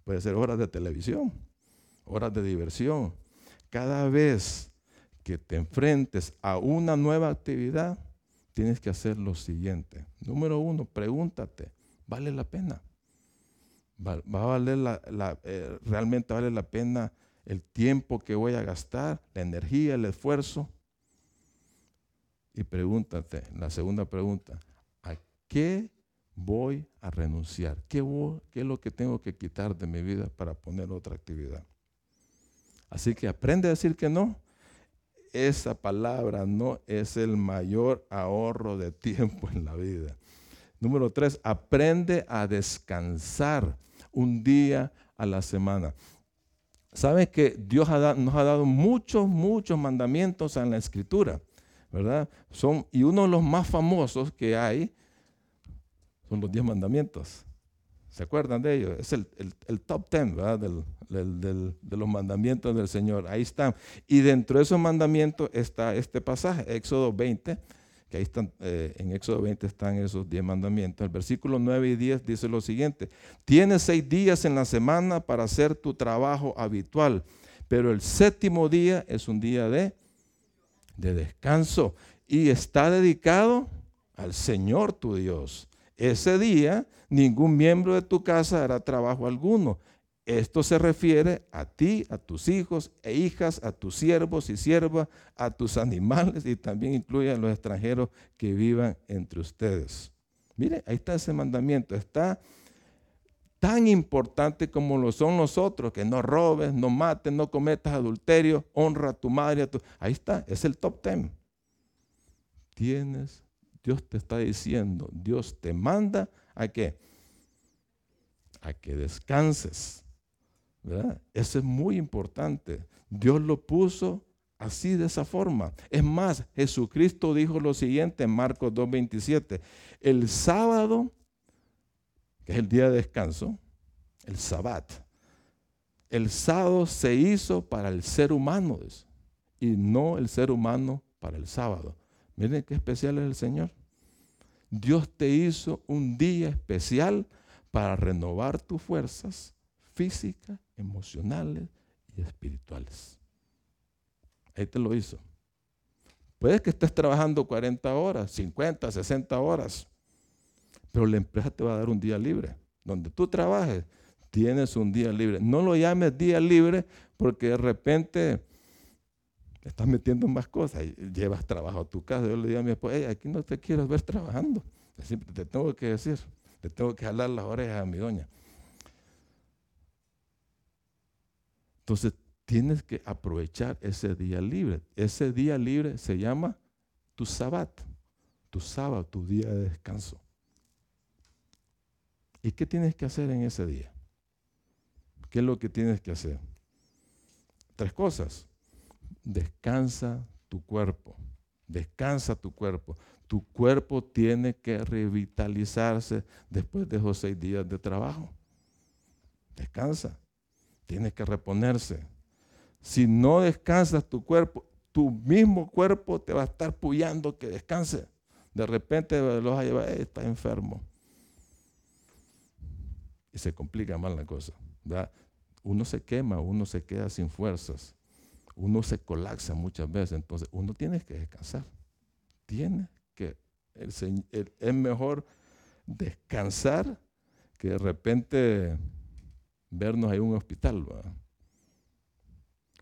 Speaker 1: Puede ser horas de televisión, horas de diversión. Cada vez que te enfrentes a una nueva actividad, tienes que hacer lo siguiente. Número uno, pregúntate, ¿vale la pena? ¿Va, a valer la, eh, realmente vale la pena el tiempo que voy a gastar, la energía, el esfuerzo? Y pregúntate, la segunda pregunta, ¿a qué voy a renunciar? ¿Qué, ¿Qué, es lo que tengo que quitar de mi vida para poner otra actividad? Así que aprende a decir que no. Esa palabra no es el mayor ahorro de tiempo en la vida. Número tres, aprende a descansar un día a la semana. Sabes que Dios nos ha dado muchos, muchos mandamientos en la escritura, ¿verdad? Son, y uno de los más famosos que hay son los diez mandamientos. ¿Se acuerdan de ellos? Es el, top ten de los mandamientos del Señor. Ahí están. Y dentro de esos mandamientos está este pasaje, Éxodo 20, ahí están, eh, en Éxodo 20 están esos diez mandamientos. El versículo 9 y 10 dice lo siguiente, tienes seis días en la semana para hacer tu trabajo habitual, pero el séptimo día es un día de, de descanso y está dedicado al Señor tu Dios. Ese día ningún miembro de tu casa hará trabajo alguno. Esto se refiere a ti, a tus hijos e hijas, a tus siervos y siervas, a tus animales y también incluye a los extranjeros que vivan entre ustedes. Mire, ahí está ese mandamiento. Está tan importante como lo son nosotros, que no robes, no mates, no cometas adulterio, honra a tu madre. A tu... Ahí está, es el top ten. Tienes Dios te está diciendo, Dios te manda a qué? A que descanses. Eso es muy importante. Dios lo puso así de esa forma. Es más, Jesucristo dijo lo siguiente en Marcos 2.27. El sábado, que es el día de descanso, el sabbat, el sábado se hizo para el ser humano y no el ser humano para el sábado. Miren qué especial es el Señor. Dios te hizo un día especial para renovar tus fuerzas físicas, emocionales y espirituales. Ahí te lo hizo. Puede que estés trabajando 40 horas, 50, 60 horas, pero la empresa te va a dar un día libre. Donde tú trabajes, tienes un día libre. No lo llames día libre porque de repente estás metiendo más cosas llevas trabajo a tu casa. Yo le digo a mi esposa, aquí no te quiero ver trabajando. te tengo que decir, te tengo que jalar las orejas a mi doña. Entonces, tienes que aprovechar ese día libre. Ese día libre se llama tu sabbat, tu sábado, tu día de descanso. ¿Y qué tienes que hacer en ese día? ¿Qué es lo que tienes que hacer? Tres cosas. Descansa tu cuerpo. Descansa tu cuerpo. Tu cuerpo tiene que revitalizarse después de esos seis días de trabajo. Descansa. Tiene que reponerse. Si no descansas tu cuerpo, tu mismo cuerpo te va a estar puyando que descanse. De repente lo vas a llevar, está enfermo. Y se complica más la cosa. Uno se quema, uno se queda sin fuerzas, uno se colapsa muchas veces. Entonces, uno tiene que descansar. Tiene que. es mejor descansar que de repente vernos ahí en un hospital.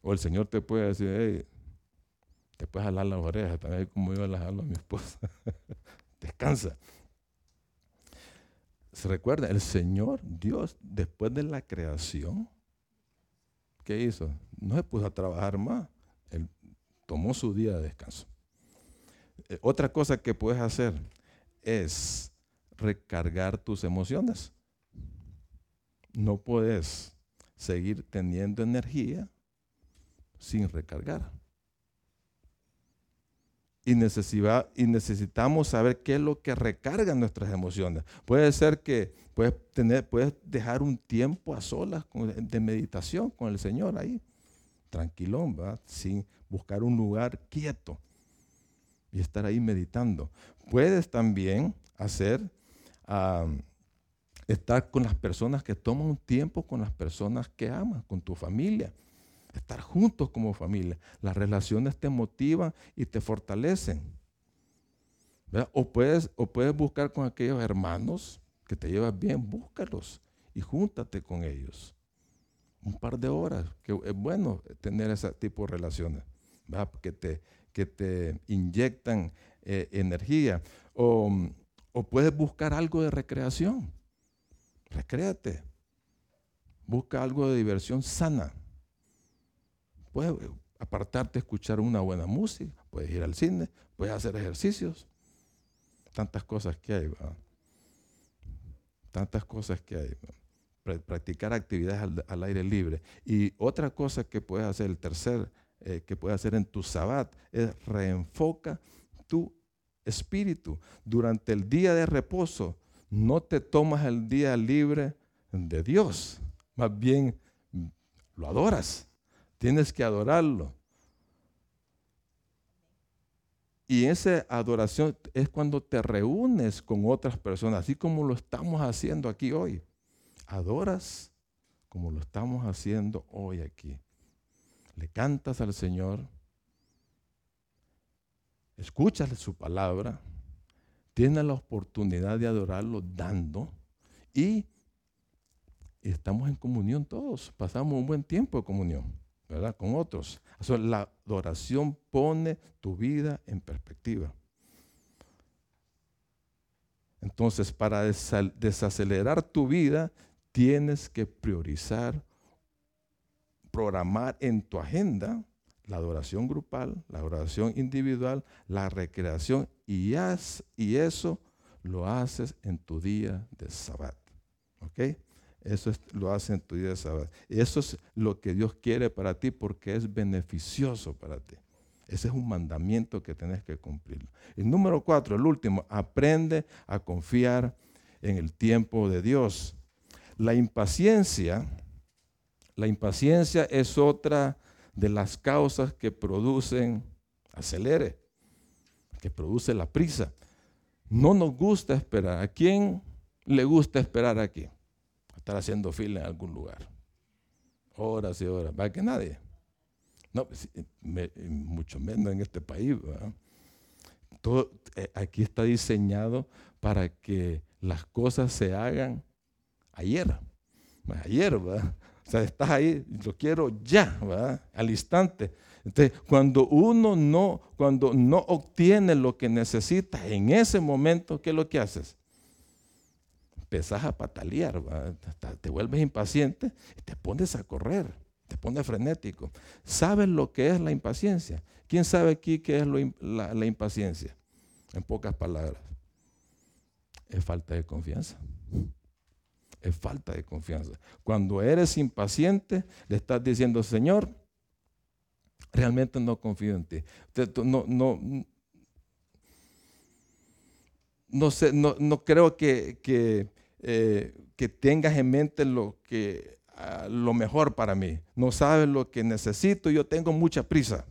Speaker 1: O el Señor te puede decir, te puedes jalar las orejas, también como yo las jalo a mi esposa. Descansa. Se recuerda, el Señor, Dios, después de la creación, ¿qué hizo? No se puso a trabajar más. Él tomó su día de descanso. Eh, otra cosa que puedes hacer es recargar tus emociones. No puedes seguir teniendo energía sin recargar y, necesitamos saber qué es lo que recarga nuestras emociones. Puede ser que puedes, tener, puedes dejar un tiempo a solas de meditación con el Señor ahí, tranquilón, sin buscar un lugar quieto y estar ahí meditando. Puedes también hacer, estar con las personas que toman un tiempo con las personas que amas, con tu familia estar juntos como familia. Las relaciones te motivan y te fortalecen. O puedes, o puedes buscar con aquellos hermanos que te llevas bien, búscalos y júntate con ellos. Un par de horas, que es bueno tener ese tipo de relaciones, Que, te, que te inyectan eh, energía. O, o puedes buscar algo de recreación. Recréate. Busca algo de diversión sana. Puedes apartarte, escuchar una buena música, puedes ir al cine, puedes hacer ejercicios. Tantas cosas que hay, Tantas cosas que hay. Practicar actividades al, aire libre. Y otra cosa que puedes hacer, el tercer eh, que puedes hacer en tu sabbat, es reenfoca tu espíritu. Durante el día de reposo, no te tomas el día libre de Dios, más bien lo adoras. Tienes que adorarlo. Y esa adoración es cuando te reúnes con otras personas, así como lo estamos haciendo aquí hoy. Adoras como lo estamos haciendo hoy aquí. Le cantas al Señor, escuchas su palabra, tienes la oportunidad de adorarlo dando y estamos en comunión todos, pasamos un buen tiempo de comunión. ¿verdad? Con otros. la adoración pone tu vida en perspectiva. Entonces, para desacelerar tu vida, tienes que priorizar, programar en tu agenda la adoración grupal, la adoración individual, la recreación, y, y eso lo haces en tu día de sabbat. ¿Ok? Eso lo hace en tu día de. Y eso es lo que Dios quiere para ti porque es beneficioso para ti. Ese es un mandamiento que tienes que cumplir. Y número cuatro, el último, aprende a confiar en el tiempo de Dios. La impaciencia, la impaciencia es otra de las causas que producen acelere, que produce la prisa. No nos gusta esperar. ¿A quién le gusta esperar aquí? estar haciendo fila en algún lugar. Horas y horas. ¿Va que nadie? No, pues, mucho menos en este país. Todo, eh, aquí está diseñado para que las cosas se hagan ayer. Ayer, ¿verdad? O sea, estás ahí, lo quiero ya, ¿verdad? Al instante. Entonces, cuando uno no, cuando no obtiene lo que necesita en ese momento, ¿qué es lo que haces? empezás a patalear, te vuelves impaciente y te pones a correr, te pones frenético. ¿Sabes lo que es la impaciencia? ¿Quién sabe aquí qué es la, impaciencia? En pocas palabras, es falta de confianza. Es falta de confianza. Cuando eres impaciente, le estás diciendo, Señor, realmente no confío en ti. No, no, no, sé, no, no creo que, que, eh, que, tengas en mente lo, que, ah, lo mejor para mí. No sabes lo que necesito. Yo tengo mucha prisa.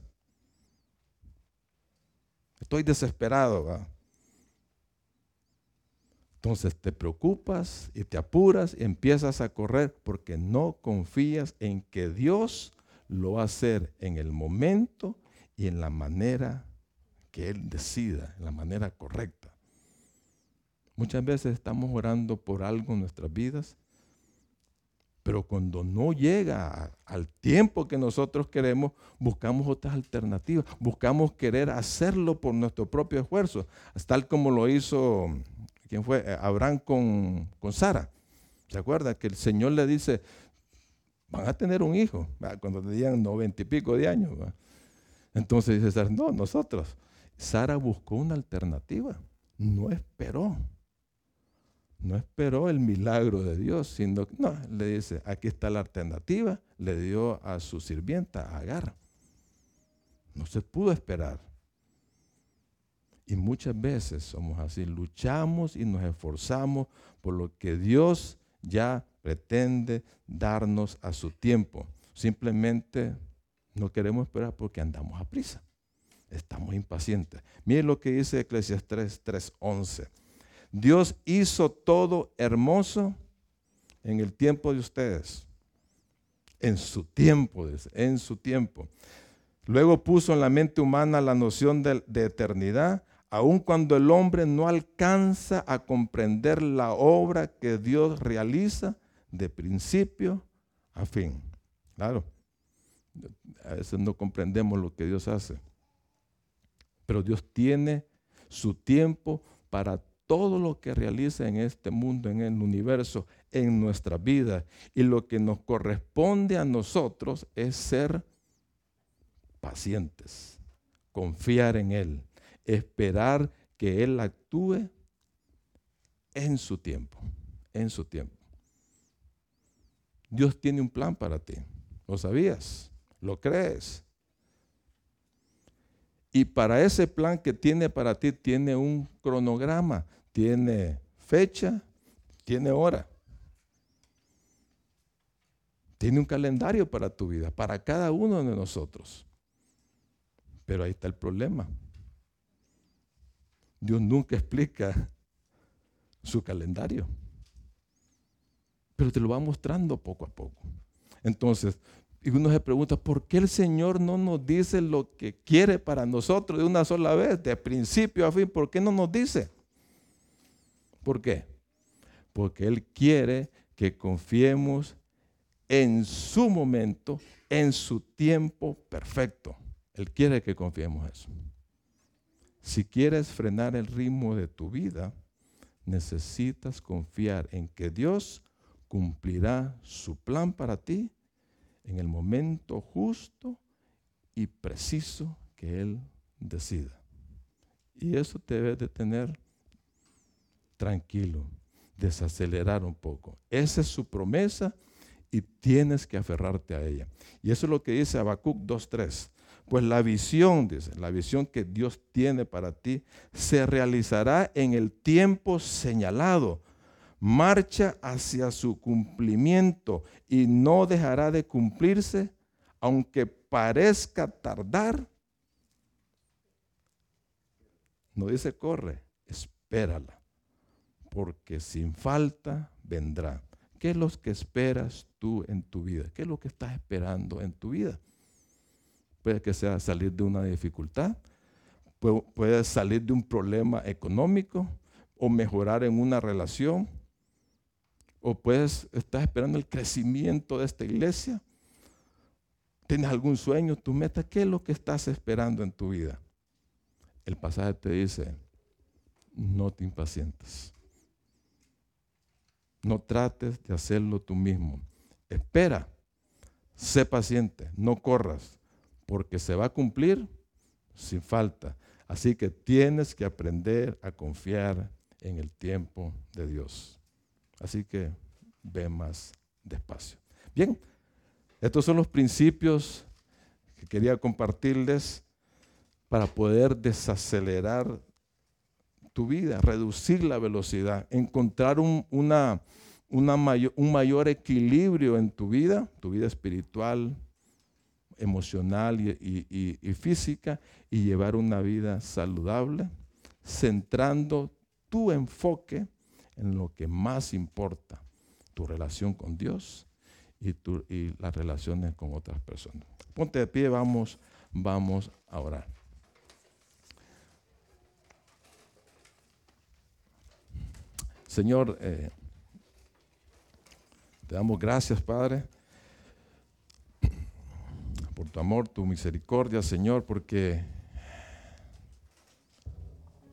Speaker 1: Estoy desesperado. Entonces te preocupas y te apuras y empiezas a correr porque no confías en que Dios lo va a hacer en el momento y en la manera que Él decida, en la manera correcta. Muchas veces estamos orando por algo en nuestras vidas, pero cuando no llega al tiempo que nosotros queremos, buscamos otras alternativas, buscamos querer hacerlo por nuestro propio esfuerzo, tal como lo hizo ¿quién fue? Eh, Abraham con, con Sara. ¿Se acuerda? Que el Señor le dice, van a tener un hijo, cuando tenían noventa y pico de años. Entonces dice Sara, no, nosotros. Sara buscó una alternativa, no esperó. No esperó el milagro de Dios, sino que no, le dice, aquí está la alternativa, le dio a su sirvienta, Agar. No se pudo esperar. Y muchas veces somos así, luchamos y nos esforzamos por lo que Dios ya pretende darnos a su tiempo. Simplemente no queremos esperar porque andamos a prisa. Estamos impacientes. Miren lo que dice Eclesiastes 3:11. Dios hizo todo hermoso en el tiempo de ustedes. En su tiempo, en su tiempo. Luego puso en la mente humana la noción de, de eternidad aun cuando el hombre no alcanza a comprender la obra que Dios realiza de principio a fin. Claro, a veces no comprendemos lo que Dios hace, pero Dios tiene su tiempo para todo lo que realiza en este mundo, en el universo, en nuestra vida. Y lo que nos corresponde a nosotros es ser pacientes, confiar en Él esperar que Él actúe en su tiempo, en su tiempo. Dios tiene un plan para ti. ¿Lo sabías? ¿Lo crees? Y para ese plan que tiene para ti, tiene un cronograma, tiene fecha, tiene hora. Tiene un calendario para tu vida, para cada uno de nosotros. Pero ahí está el problema. Dios nunca explica su calendario, pero te lo va mostrando poco a poco. Entonces, y uno se pregunta, ¿por qué el Señor no nos dice lo que quiere para nosotros de una sola vez, de principio a fin? ¿Por qué no nos dice? ¿Por qué? Porque Él quiere que confiemos en su momento, en su tiempo perfecto. Él quiere que confiemos eso. Si quieres frenar el ritmo de tu vida, necesitas confiar en que Dios cumplirá su plan para ti en el momento justo y preciso que Él decida. Y eso te debe de tener tranquilo, desacelerar un poco. Esa es su promesa y tienes que aferrarte a ella. Y eso es lo que dice Habacuc 2.3. Pues la visión, dice, la visión que Dios tiene para ti, se realizará en el tiempo señalado. Marcha hacia su cumplimiento y no dejará de cumplirse, aunque parezca tardar. No dice corre, espérala, porque sin falta vendrá. ¿Qué es lo que esperas tú en tu vida? ¿Qué es lo que estás esperando en tu vida? Puede que sea salir de una dificultad, puede salir de un problema económico o mejorar en una relación, o puedes estar esperando el crecimiento de esta iglesia. ¿Tienes algún sueño, tu meta? ¿Qué es lo que estás esperando en tu vida? El pasaje te dice, no te impacientes. No trates de hacerlo tú mismo. Espera, sé paciente, no corras porque se va a cumplir sin falta. Así que tienes que aprender a confiar en el tiempo de Dios. Así que ve más despacio. Bien, estos son los principios que quería compartirles para poder desacelerar tu vida, reducir la velocidad, encontrar un, una, una mayor, un mayor equilibrio en tu vida, tu vida espiritual, emocional y, y, física, y llevar una vida saludable, centrando tu enfoque en lo que más importa, tu relación con Dios y, tu, y las relaciones con otras personas. Ponte de pie, vamos, vamos a orar. Señor, eh, te damos gracias, Padre, por tu amor, tu misericordia, Señor, porque,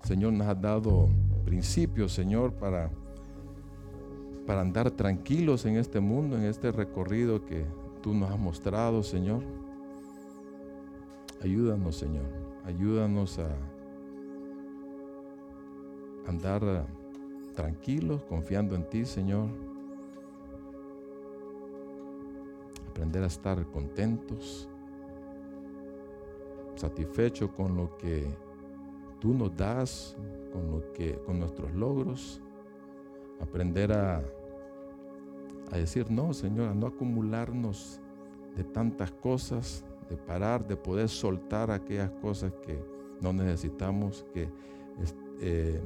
Speaker 1: Señor, nos has dado principios, Señor, para, para andar tranquilos en este mundo, en este recorrido que tú nos has mostrado, Señor. Ayúdanos, Señor. Ayúdanos a andar tranquilos, confiando en ti, Señor. Aprender a estar contentos, satisfechos con lo que tú nos das, con nuestros logros. Aprender a, decir no, Señor, a no acumularnos de tantas cosas, de parar, de poder soltar aquellas cosas que no necesitamos, que, eh,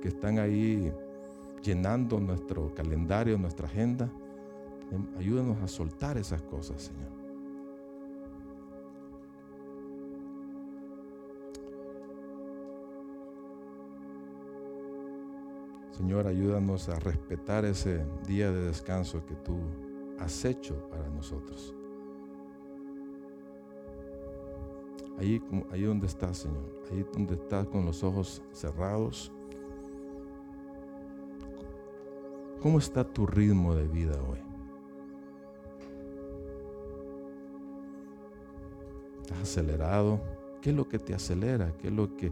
Speaker 1: que están ahí llenando nuestro calendario, nuestra agenda. Ayúdanos a soltar esas cosas, Señor. Señor, ayúdanos a respetar ese día de descanso que tú has hecho para nosotros. Ahí, donde estás, Señor. Ahí donde estás con los ojos cerrados. ¿Cómo está tu ritmo de vida hoy? ¿Estás acelerado? ¿Qué es lo que te acelera? ¿Qué es lo que,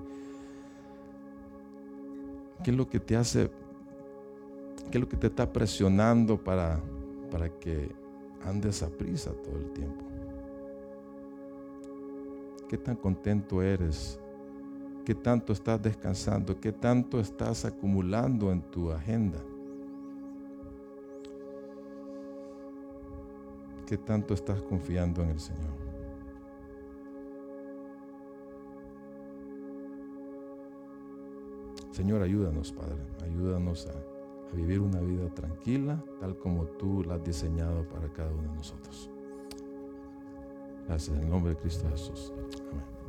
Speaker 1: qué es lo que te hace, qué es lo que te está presionando para, para que andes a prisa todo el tiempo? ¿Qué tan contento eres? ¿Qué tanto estás descansando? ¿Qué tanto estás acumulando en tu agenda? ¿Qué tanto estás confiando en el Señor? Señor, ayúdanos, Padre. Ayúdanos a, vivir una vida tranquila, tal como tú la has diseñado para cada uno de nosotros. Gracias en el nombre de Cristo Jesús. Amén.